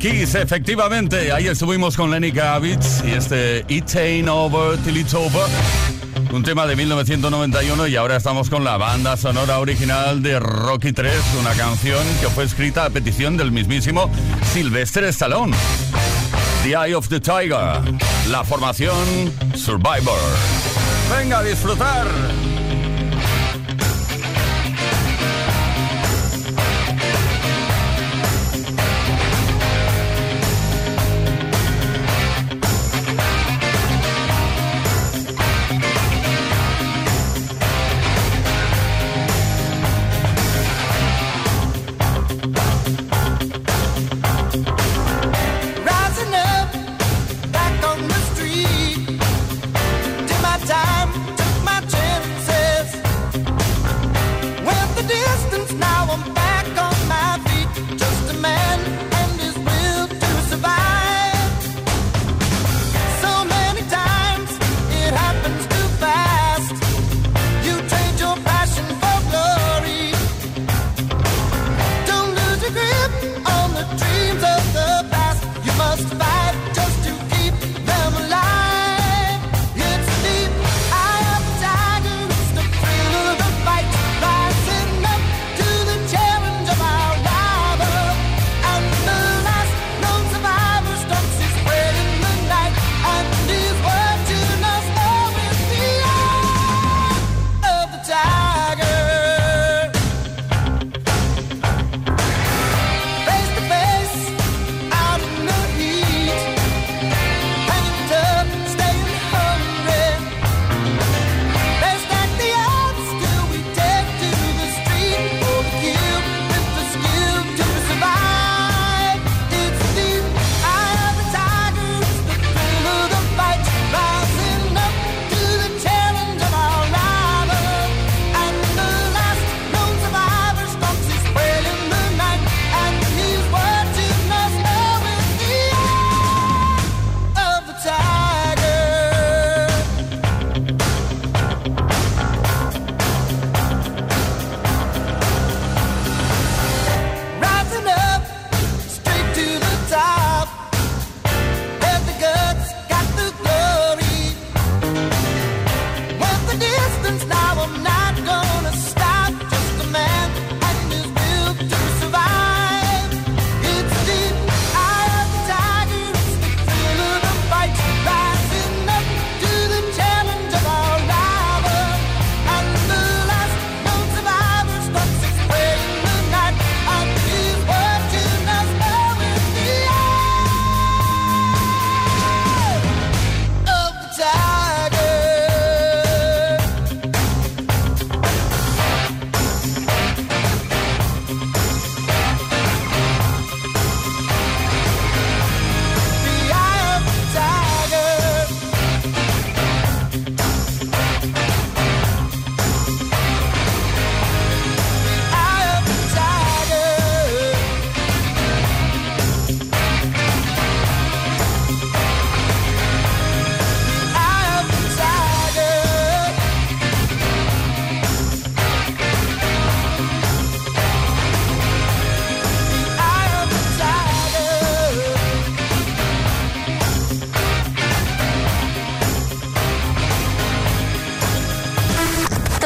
Kiss, efectivamente. Ahí estuvimos con Lenny Kravitz y este It Ain't Over Till It's Over. Un tema de 1991 y ahora estamos con la banda sonora original de Rocky 3, una canción que fue escrita a petición del mismísimo Sylvester Stallone. The Eye of the Tiger, la formación Survivor. Venga a disfrutar.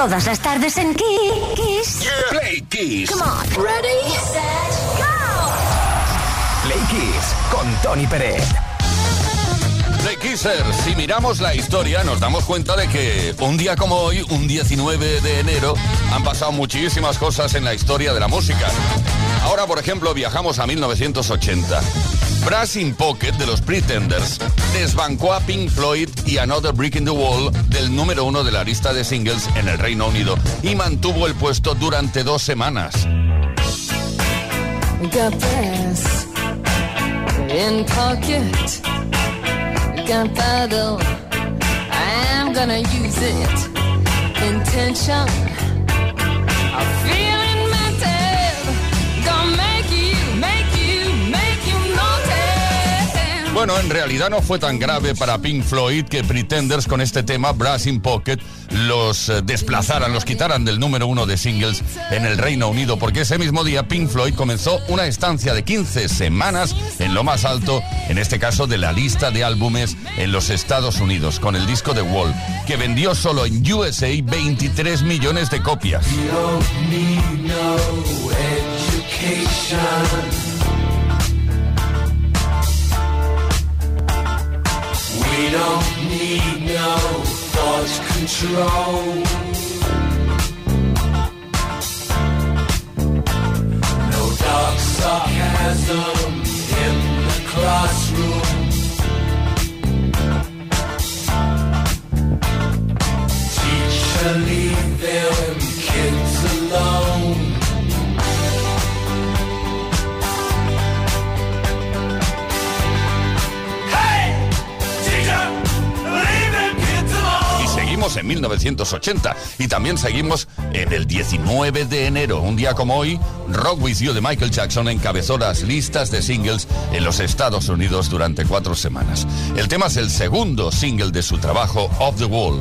Todas las tardes en Kiss. Play Kiss. Come on. Ready, set, go. Play Kiss con Tony Pérez. Play Kissers, si miramos la historia nos damos cuenta de que un día como hoy, un 19 de enero, han pasado muchísimas cosas en la historia de la música. Ahora, por ejemplo, viajamos a 1980. Brass in Pocket de los Pretenders desbancó a Pink Floyd y Another Brick in the Wall del número uno de la lista de singles en el Reino Unido y mantuvo el puesto durante dos semanas. Bueno, en realidad no fue tan grave para Pink Floyd que Pretenders con este tema Brass in Pocket los eh, desplazaran, los quitaran del número uno de singles en el Reino Unido, porque ese mismo día Pink Floyd comenzó una estancia de 15 semanas en lo más alto, en este caso de la lista de álbumes en los Estados Unidos, con el disco The Wall, que vendió solo en USA 23 millones de copias. We don't need no thought control. No dark sarcasm in the classroom. En 1980 y también seguimos en el 19 de enero, un día como hoy, Rock With You de Michael Jackson encabezó las listas de singles en los Estados Unidos durante cuatro semanas. El tema es el segundo single de su trabajo Off the Wall.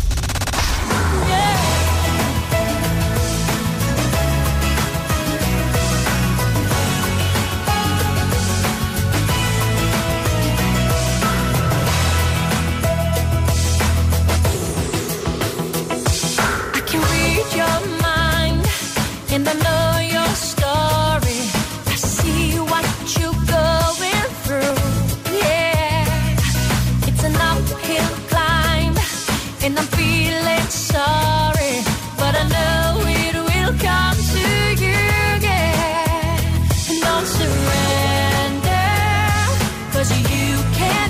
'Cause you can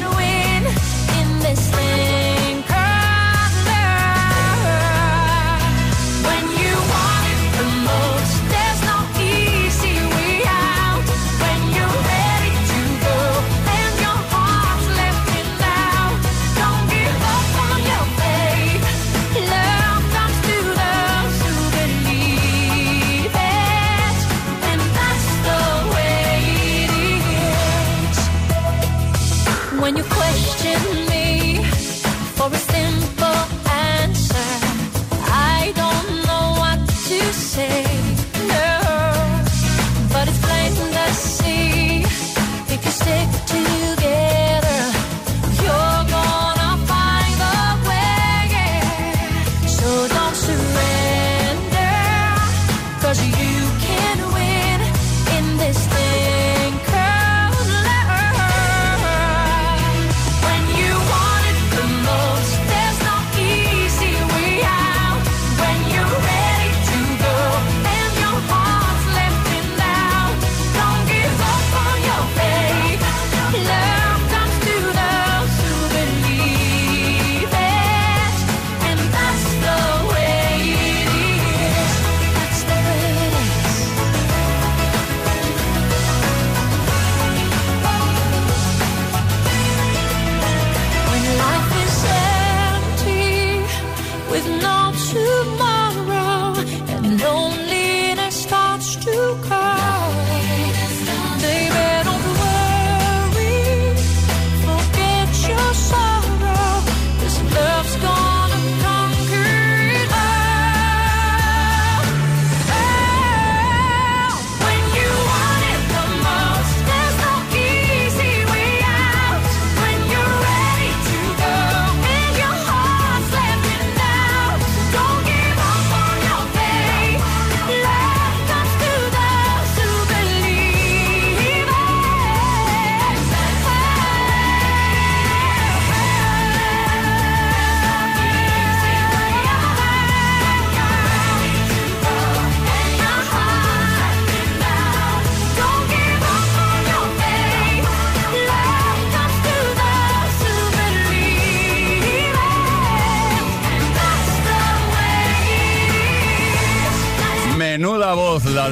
with no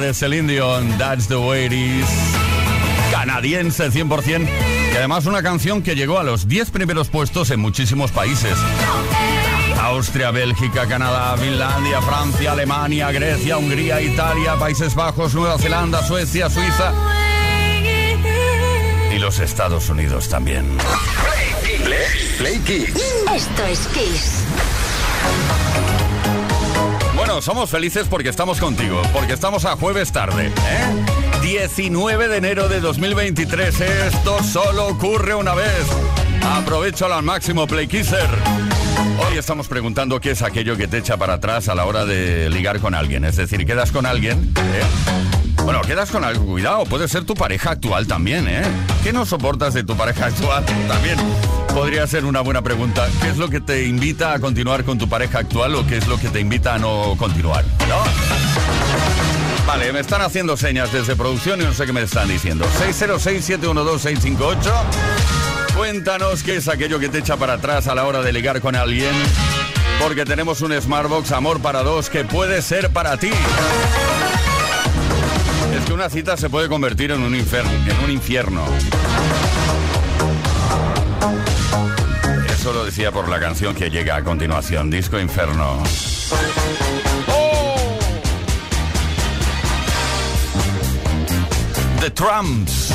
de Celine Dion, That's the way it is. Canadiense 100%. Y además una canción que llegó a los 10 primeros puestos en muchísimos países. Austria, Bélgica, Canadá, Finlandia, Francia, Alemania, Grecia, Hungría, Italia, Países Bajos, Nueva Zelanda, Suecia, Suiza y los Estados Unidos también. Play Kiss. Esto es Kiss. Somos felices porque estamos contigo, porque estamos a jueves tarde, ¿eh? 19 de enero de 2023. Esto solo ocurre una vez. Aprovechalo al máximo, Play Kisser. Hoy estamos preguntando qué es aquello que te echa para atrás a la hora de ligar con alguien. Es decir, quedas con alguien, ¿eh? Bueno, quedas con algo, cuidado, puede ser tu pareja actual también, ¿eh? ¿Qué no soportas de tu pareja actual? También podría ser una buena pregunta. ¿Qué es lo que te invita a continuar con tu pareja actual o qué es lo que te invita a no continuar? ¿No? Vale, me están haciendo señas desde producción y no sé qué me están diciendo. 606-712-658. Cuéntanos qué es aquello que te echa para atrás a la hora de ligar con alguien. Porque tenemos un Smartbox Amor para dos que puede ser para ti. Una cita se puede convertir en un, infierno, en un infierno. Eso lo decía por la canción que llega a continuación, Disco Inferno. ¡Oh! The Trumps.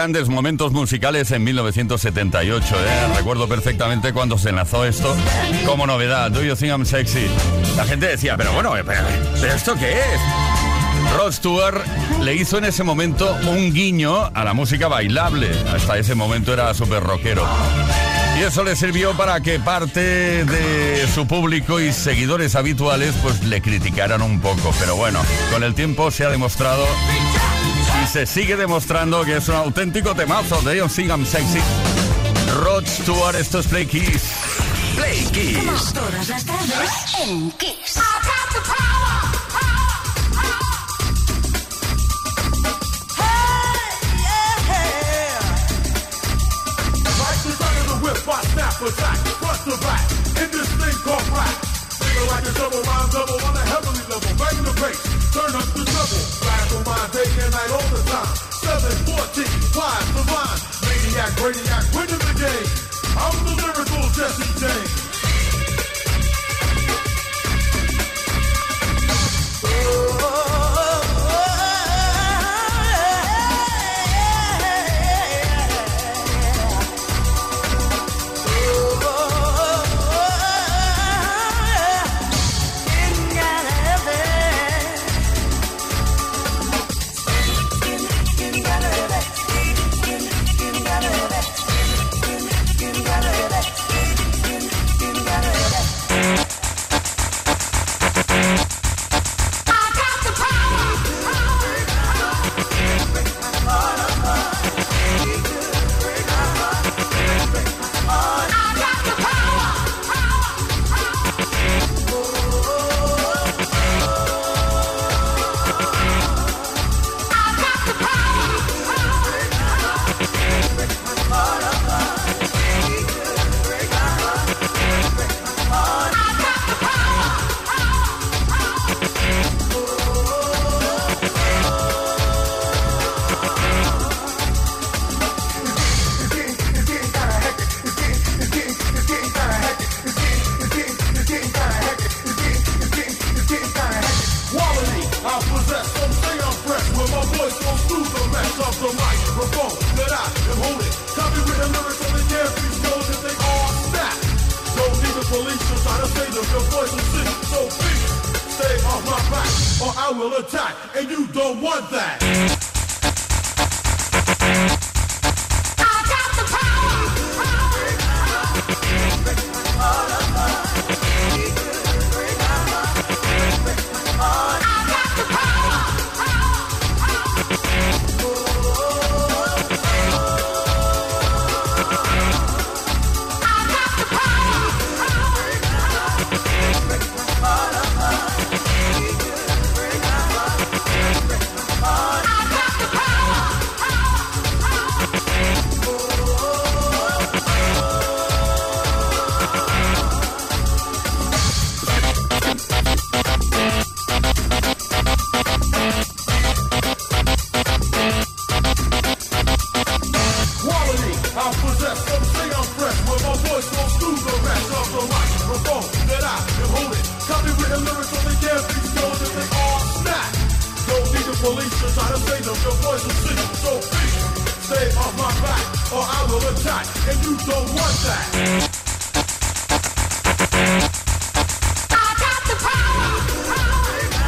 Grandes momentos musicales en 1978. ¿eh? Recuerdo perfectamente cuando se lanzó esto como novedad. Do You Think I'm Sexy? La gente decía, pero bueno, eh, pero, ¿pero esto qué es? Rod Stewart le hizo en ese momento un guiño a la música bailable. Hasta ese momento era súper rockero. Y eso le sirvió para que parte de su público y seguidores habituales pues le criticaran un poco. Pero bueno, con el tiempo se ha demostrado se sigue demostrando que es un auténtico temazo de Don't Think I'm Sexy. Rod Stewart, esto es Play Kiss. Play Kiss. Todas las tardes en Kiss. Gun of the I snap attack, front to back, in this thing called rap. Feel like a double rhyme double on a heavenly level. Bang the bass, turn up the treble. On my day and night all the time. 714, wise the line. Maniac, brainiac, winning the game. I'm the lyrical Jesse James. Quality,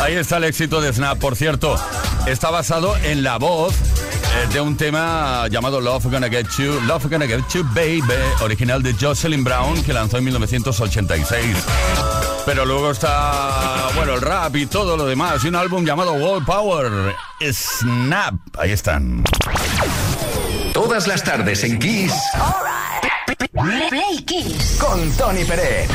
Ahí está el éxito de Snap, por cierto. Está basado en la voz eh, de un tema llamado Love Gonna Get You, Love Gonna Get You Baby, original de Jocelyn Brown, que lanzó en 1986. Pero luego está, bueno, el rap y todo lo demás, y un álbum llamado World Power, Snap. Ahí están. Todas las tardes en Kiss Play Kiss. con Tony Pérez.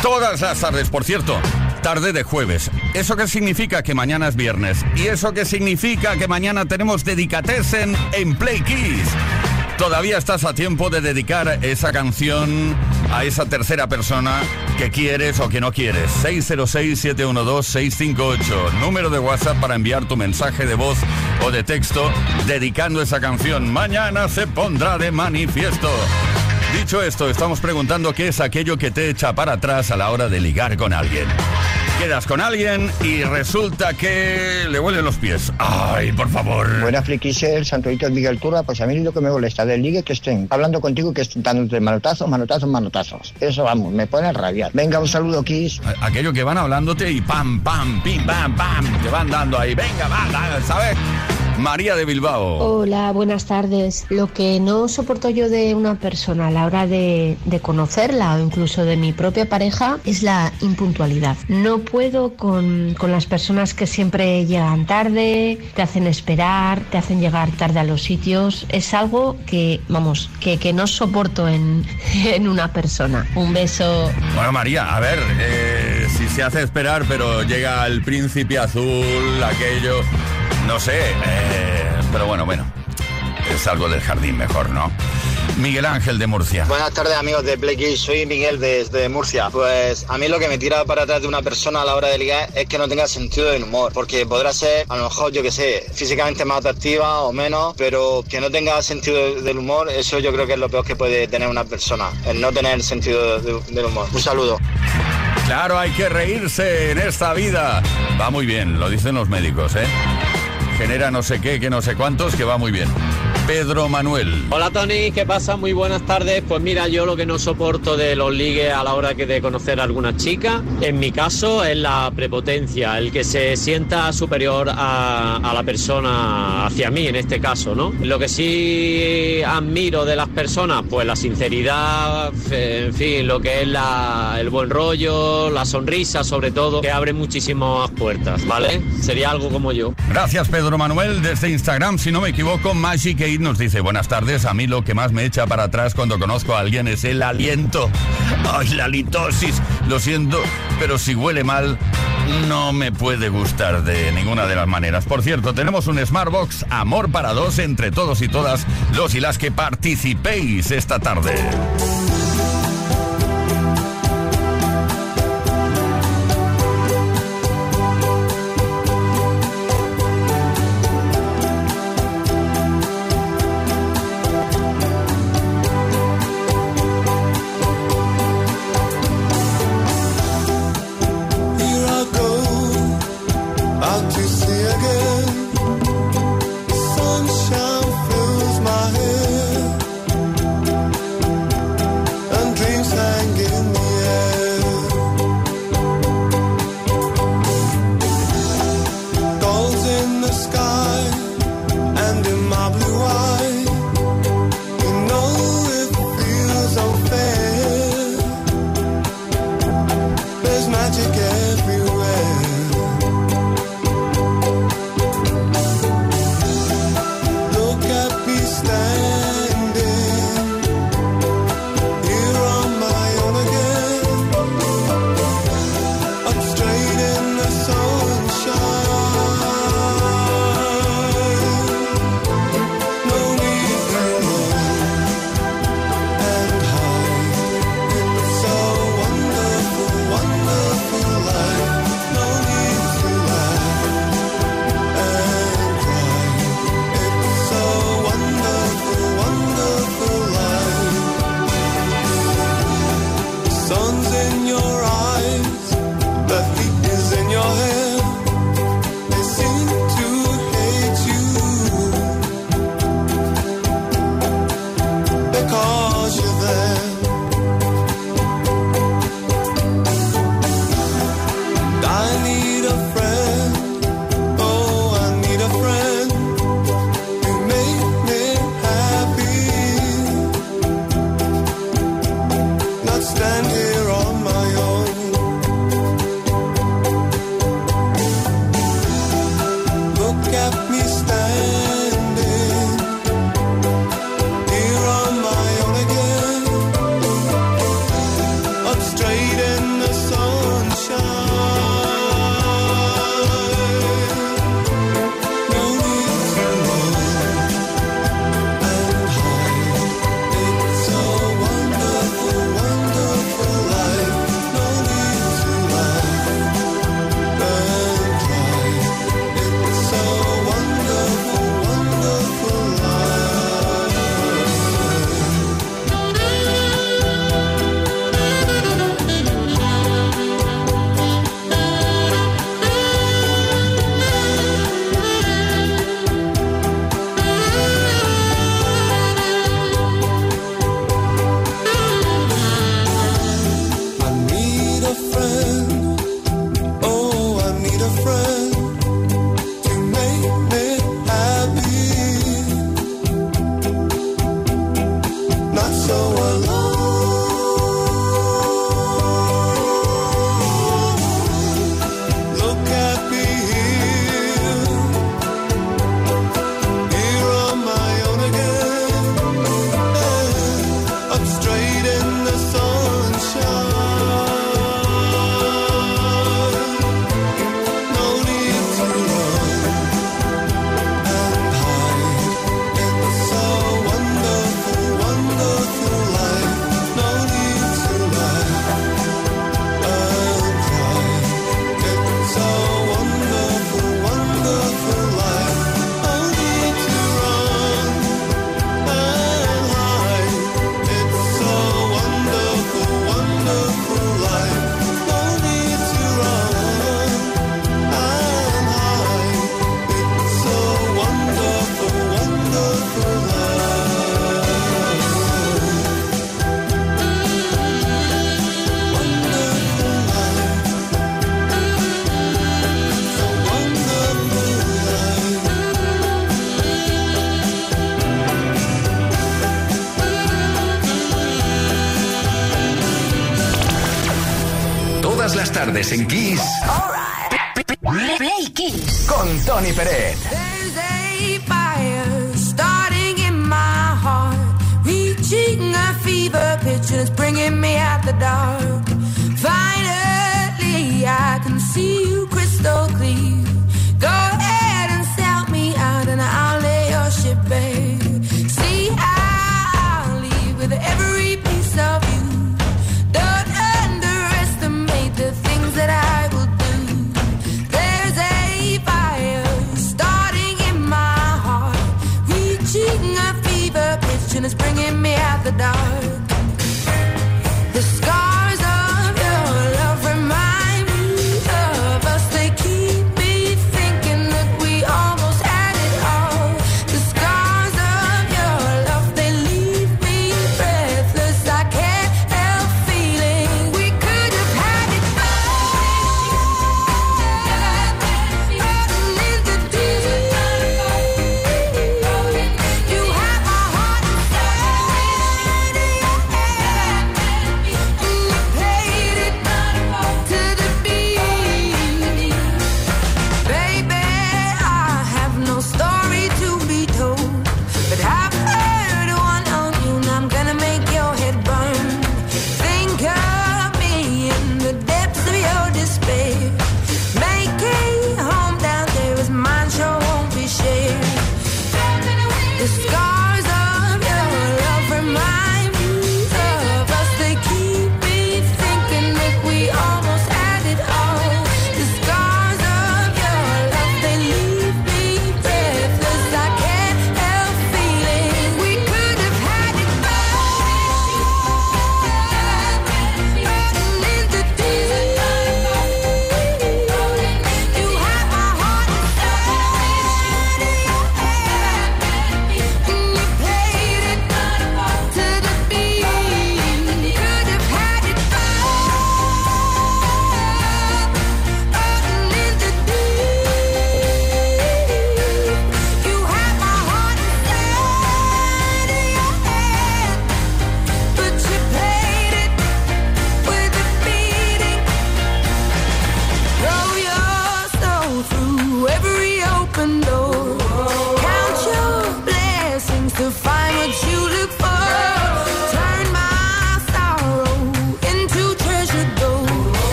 Todas las tardes, por cierto, tarde de jueves. ¿Eso qué significa? Que mañana es viernes. ¿Y eso qué significa? Que mañana tenemos Dedicatesen en Play Kiss. Todavía estás a tiempo de dedicar esa canción a esa tercera persona que quieres o que no quieres. 606-712-658. Número de WhatsApp para enviar tu mensaje de voz o de texto dedicando esa canción. Mañana se pondrá de manifiesto. Dicho esto, estamos preguntando qué es aquello que te echa para atrás a la hora de ligar con alguien. Quedas con alguien y resulta que le huelen los pies. Ay, por favor. Buena friquise, el santuito Miguel Turra, pues a mí lo que me molesta del ligue que estén hablando contigo que estén dándote manotazos, manotazos, manotazos. Eso vamos, me pone a rabiar. Venga, un saludo, Kiss. Aquello que van hablándote y pam, pam, pim, pam, pam, te van dando ahí. Venga, va, ¿sabes? María de Bilbao. Hola, buenas tardes. Lo que no soporto yo de una persona a la hora de, de conocerla o incluso de mi propia pareja es la impuntualidad. No puedo con, con las personas que siempre llegan tarde, te hacen esperar, te hacen llegar tarde a los sitios. Es algo que, vamos, que, que no soporto en, en una persona. Un beso. Bueno, María, a ver, eh, si se hace esperar, pero llega el príncipe azul, aquello, no sé, eh, pero bueno, bueno, es algo del jardín mejor, ¿no? Miguel Ángel de Murcia. Buenas tardes amigos de Play soy Miguel desde Murcia. Pues a mí lo que me tira para atrás de una persona a la hora de ligar es que no tenga sentido del humor, porque podrá ser a lo mejor yo que sé, físicamente más atractiva o menos, pero que no tenga sentido del humor, eso yo creo que es lo peor que puede tener una persona, el no tener sentido de- del humor. Un saludo. Claro, hay que reírse en esta vida. Va muy bien, lo dicen los médicos, ¿eh? Genera no sé qué, que no sé cuántos, que va muy bien. Pedro Manuel. Hola Tony, ¿qué pasa? Muy buenas tardes. Pues mira, yo lo que no soporto de los ligues a la hora que de conocer a alguna chica, en mi caso, es la prepotencia, el que se sienta superior a, a la persona hacia mí, en este caso, ¿no? Lo que sí admiro de las personas, pues la sinceridad, en fin, lo que es la- el buen rollo, la sonrisa, sobre todo, que abre muchísimas puertas, ¿vale? Sería algo como yo. Gracias Pedro Manuel. Desde Instagram, si no me equivoco, Magic Nos dice, buenas tardes, a mí lo que más me echa para atrás cuando conozco a alguien es el aliento. Ay, la litosis. Lo siento, pero si huele mal, no me puede gustar de ninguna de las maneras. Por cierto, tenemos un Smartbox Amor para dos entre todos y todas los y las que participéis esta tarde. The dark. Finally, I can see you crystal clear.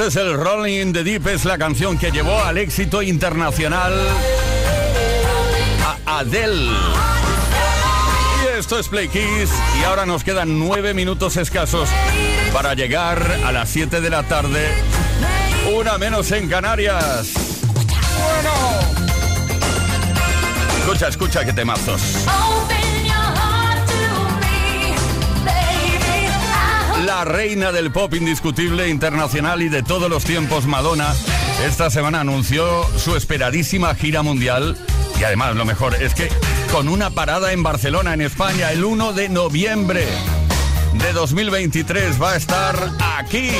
Este es el Rolling in the Deep, es la canción que llevó al éxito internacional a Adele. Y esto es Play Kiss y ahora nos quedan nueve minutos escasos para llegar a las 7 de la tarde, una menos en Canarias. Bueno. Escucha, escucha que temazos. La reina del pop indiscutible, internacional y de todos los tiempos, Madonna, esta semana anunció su esperadísima gira mundial. Y además, lo mejor es que con una parada en Barcelona, en España, el 1 de noviembre de 2023 va a estar aquí.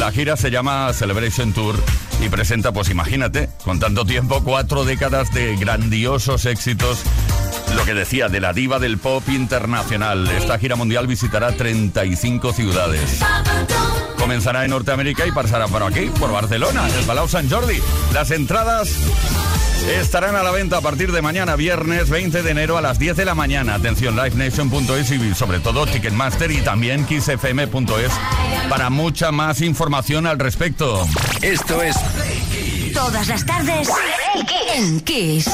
La gira se llama Celebration Tour y presenta, pues imagínate, con tanto tiempo, cuatro décadas de grandiosos éxitos. Lo que decía, de la diva del pop internacional. Esta gira mundial visitará 35 ciudades. Comenzará en Norteamérica y pasará por aquí, por Barcelona, el Palau Sant Jordi. Las entradas estarán a la venta a partir de mañana, viernes 20 de enero a las 10 de la mañana. Atención, livenation.es y sobre todo Ticketmaster y también kissfm.es para mucha más información al respecto. Esto es Todas las tardes en Kiss.